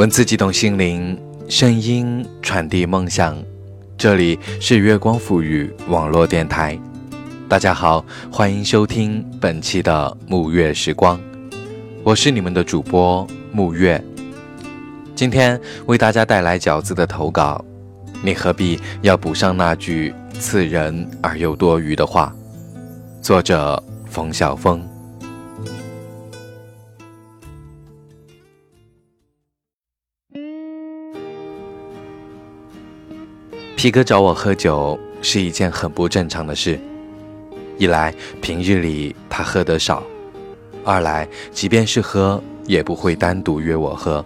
文字激动心灵，声音传递梦想。这里是月光赋予网络电台。大家好，欢迎收听本期的沐月时光，我是你们的主播沐月。今天为大家带来饺子的投稿。你何必要补上那句刺人而又多余的话？作者：冯晓峰。皮哥找我喝酒是一件很不正常的事。一来平日里他喝得少，二来即便是喝也不会单独约我喝。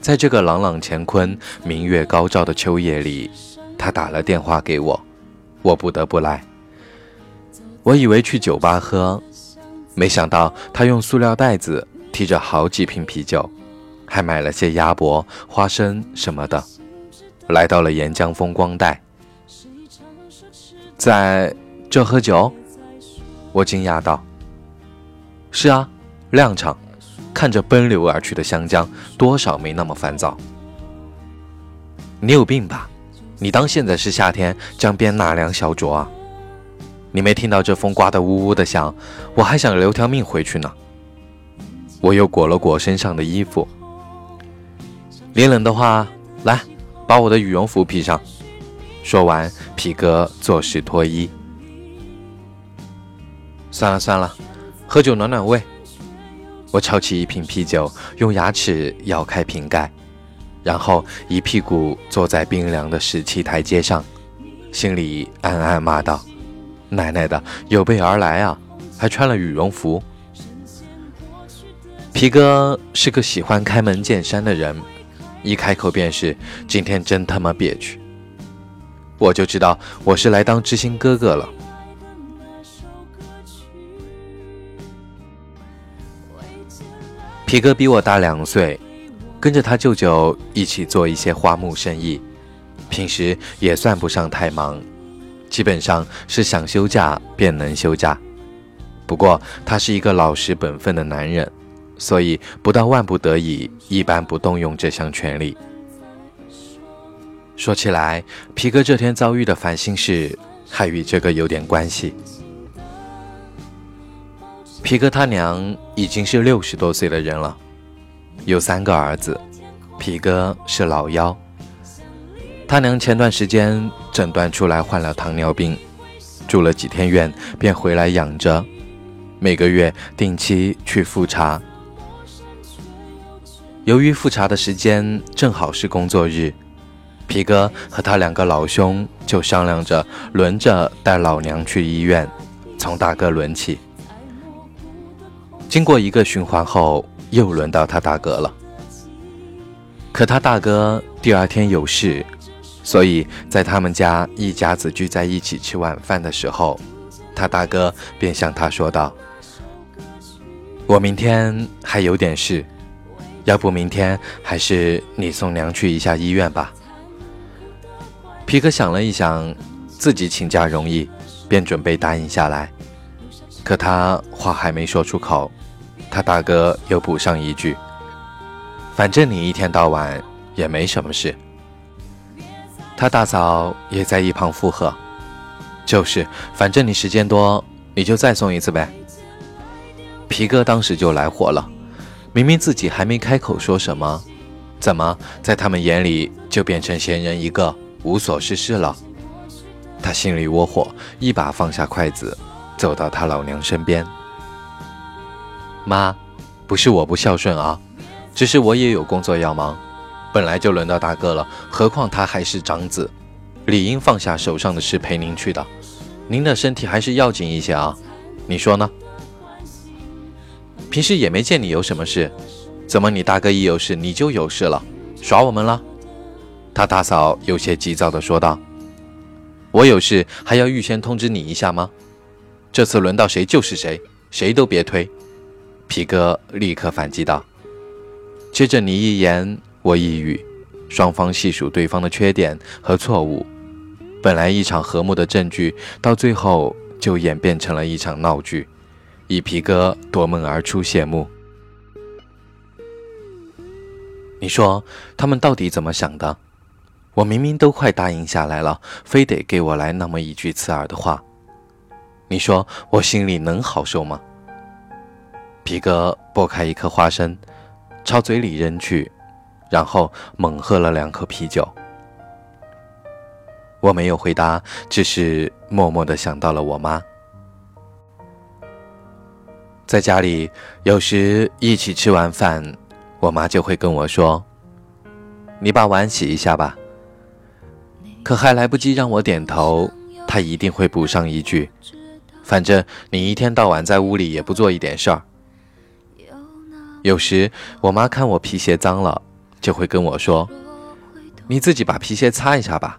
在这个朗朗乾坤、明月高照的秋夜里，他打了电话给我，我不得不来。我以为去酒吧喝，没想到他用塑料袋子提着好几瓶啤酒，还买了些鸭脖、花生什么的。来到了沿江风光带，在这喝酒，我惊讶道：“是啊，亮场，看着奔流而去的湘江，多少没那么烦躁。你有病吧？你当现在是夏天，江边纳凉小酌啊？你没听到这风刮得呜呜的响，我还想留条命回去呢。”我又裹了裹身上的衣服，你冷的话，来。把我的羽绒服披上。说完，皮哥作势脱衣。算了算了，喝酒暖暖胃。我抄起一瓶啤酒，用牙齿咬开瓶盖，然后一屁股坐在冰凉的石砌台阶上，心里暗暗骂道：“奶奶的，有备而来啊，还穿了羽绒服。”皮哥是个喜欢开门见山的人。一开口便是今天真他妈憋屈，我就知道我是来当知心哥哥了。皮哥比我大两岁，跟着他舅舅一起做一些花木生意，平时也算不上太忙，基本上是想休假便能休假。不过他是一个老实本分的男人。所以，不到万不得已，一般不动用这项权利。说起来，皮哥这天遭遇的烦心事，还与这个有点关系。皮哥他娘已经是六十多岁的人了，有三个儿子，皮哥是老幺。他娘前段时间诊断出来患了糖尿病，住了几天院，便回来养着，每个月定期去复查。由于复查的时间正好是工作日，皮哥和他两个老兄就商量着轮着带老娘去医院，从大哥轮起。经过一个循环后，又轮到他大哥了。可他大哥第二天有事，所以在他们家一家子聚在一起吃晚饭的时候，他大哥便向他说道：“我明天还有点事。”要不明天还是你送娘去一下医院吧。皮克想了一想，自己请假容易，便准备答应下来。可他话还没说出口，他大哥又补上一句：“反正你一天到晚也没什么事。”他大嫂也在一旁附和：“就是，反正你时间多，你就再送一次呗。”皮哥当时就来火了。明明自己还没开口说什么，怎么在他们眼里就变成闲人一个，无所事事了？他心里窝火，一把放下筷子，走到他老娘身边：“妈，不是我不孝顺啊，只是我也有工作要忙。本来就轮到大哥了，何况他还是长子，理应放下手上的事陪您去的。您的身体还是要紧一些啊，你说呢？”平时也没见你有什么事，怎么你大哥一有事你就有事了，耍我们了？他大嫂有些急躁地说道：“我有事还要预先通知你一下吗？这次轮到谁就是谁，谁都别推。”皮哥立刻反击道。接着你一言我一语，双方细数对方的缺点和错误，本来一场和睦的证据，到最后就演变成了一场闹剧。以皮哥夺门而出谢幕。你说他们到底怎么想的？我明明都快答应下来了，非得给我来那么一句刺耳的话。你说我心里能好受吗？皮哥剥开一颗花生，朝嘴里扔去，然后猛喝了两口啤酒。我没有回答，只是默默的想到了我妈。在家里，有时一起吃完饭，我妈就会跟我说：“你把碗洗一下吧。”可还来不及让我点头，她一定会补上一句：“反正你一天到晚在屋里也不做一点事儿。”有时我妈看我皮鞋脏了，就会跟我说：“你自己把皮鞋擦一下吧。”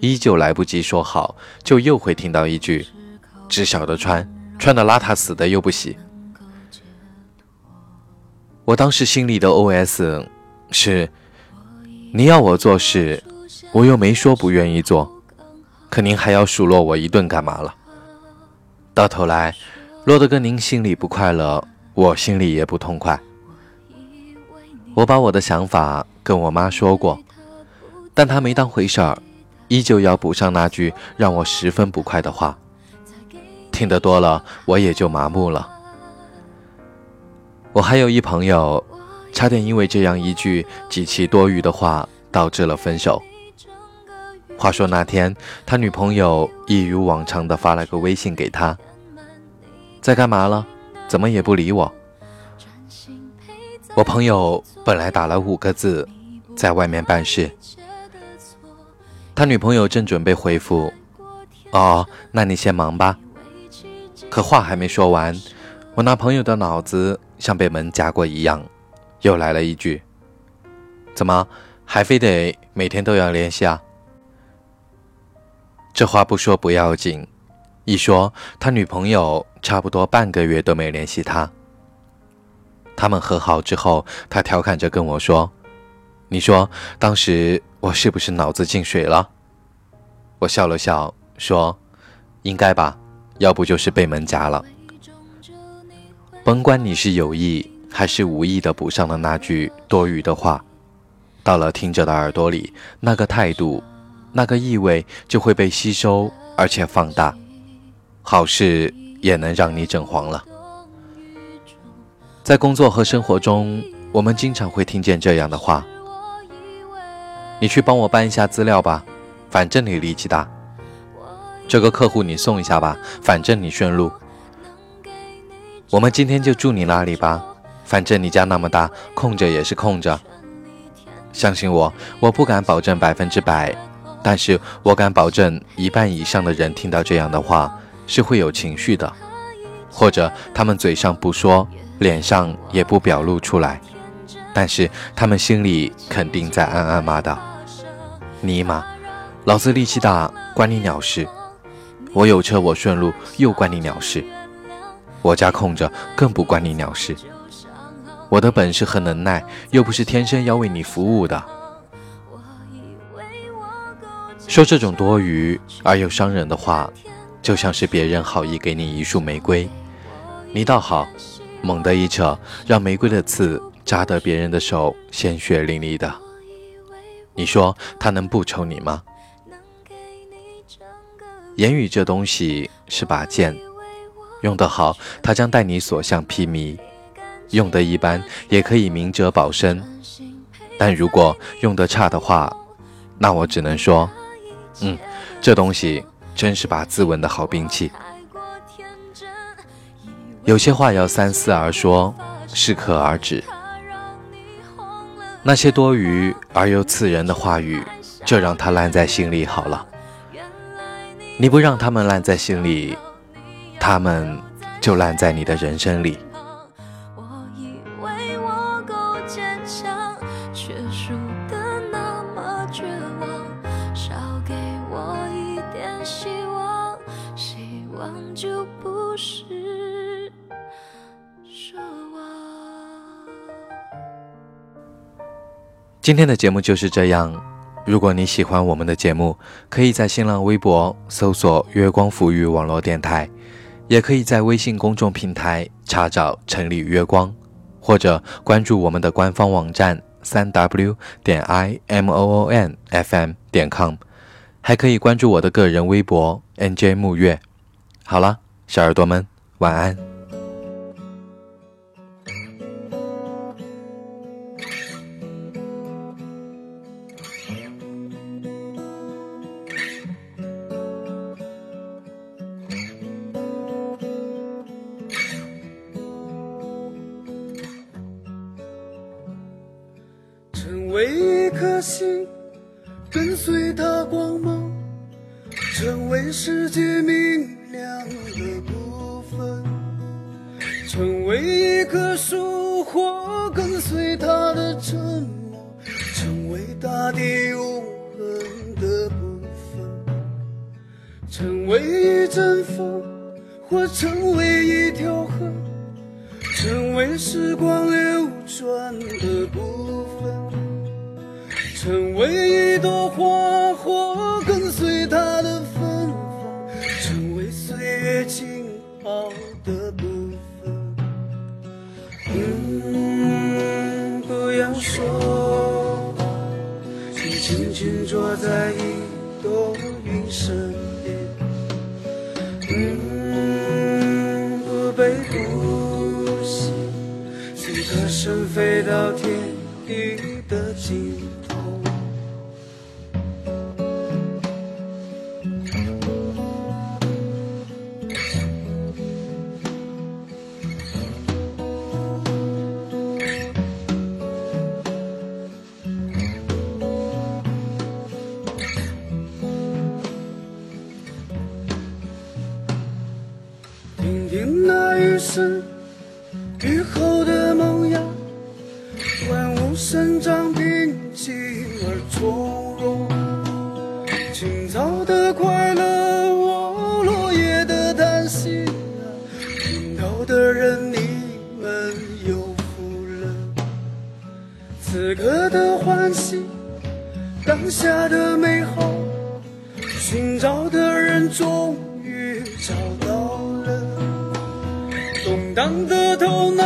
依旧来不及说好，就又会听到一句：“只晓得穿，穿的邋遢死的又不洗。”我当时心里的 OS 是：“你要我做事，我又没说不愿意做，可您还要数落我一顿干嘛了？到头来，落得跟您心里不快乐，我心里也不痛快。”我把我的想法跟我妈说过，但她没当回事儿。依旧要补上那句让我十分不快的话，听得多了，我也就麻木了。我还有一朋友，差点因为这样一句极其多余的话导致了分手。话说那天，他女朋友一如往常的发了个微信给他，在干嘛了？怎么也不理我？我朋友本来打了五个字，在外面办事。他女朋友正准备回复：“哦，那你先忙吧。”可话还没说完，我那朋友的脑子像被门夹过一样，又来了一句：“怎么还非得每天都要联系啊？”这话不说不要紧，一说他女朋友差不多半个月都没联系他。他们和好之后，他调侃着跟我说：“你说当时。”我是不是脑子进水了？我笑了笑说：“应该吧，要不就是被门夹了。”甭管你是有意还是无意的补上了那句多余的话，到了听者的耳朵里，那个态度、那个意味就会被吸收而且放大，好事也能让你整黄了。在工作和生活中，我们经常会听见这样的话。你去帮我搬一下资料吧，反正你力气大。这个客户你送一下吧，反正你顺路。我们今天就住你那里吧，反正你家那么大，空着也是空着。相信我，我不敢保证百分之百，但是我敢保证一半以上的人听到这样的话是会有情绪的，或者他们嘴上不说，脸上也不表露出来。但是他们心里肯定在暗暗骂道：“尼玛，老子力气大，关你鸟事！我有车，我顺路，又关你鸟事！我家空着，更不关你鸟事！我的本事和能耐，又不是天生要为你服务的。”说这种多余而又伤人的话，就像是别人好意给你一束玫瑰，你倒好，猛地一扯，让玫瑰的刺。扎得别人的手鲜血淋漓的，你说他能不抽你吗？言语这东西是把剑，用得好，它将带你所向披靡；用得一般，也可以明哲保身。但如果用得差的话，那我只能说，嗯，这东西真是把自刎的好兵器。有些话要三思而说，适可而止。那些多余而又刺人的话语，就让它烂在心里好了。你不让他们烂在心里，他们就烂在你的人生里。今天的节目就是这样。如果你喜欢我们的节目，可以在新浪微博搜索“月光抚育网络电台”，也可以在微信公众平台查找“城里月光”，或者关注我们的官方网站三 w 点 i m o o n f m 点 com，还可以关注我的个人微博 n j 木月。好了，小耳朵们，晚安。为一颗星，跟随它光芒，成为世界明亮的部分；成为一棵树，或跟随它的沉默，成为大地永恒的部分；成为一阵风，或成为一条河，成为时光流转的部分。成为一朵花，或跟随它的芬芳，成为岁月静好的部分。嗯，不要说，请静静坐在一朵云身边。嗯，不被呼吸，随歌声飞到天地此刻的欢喜，当下的美好，寻找的人终于找到了。动荡的头脑，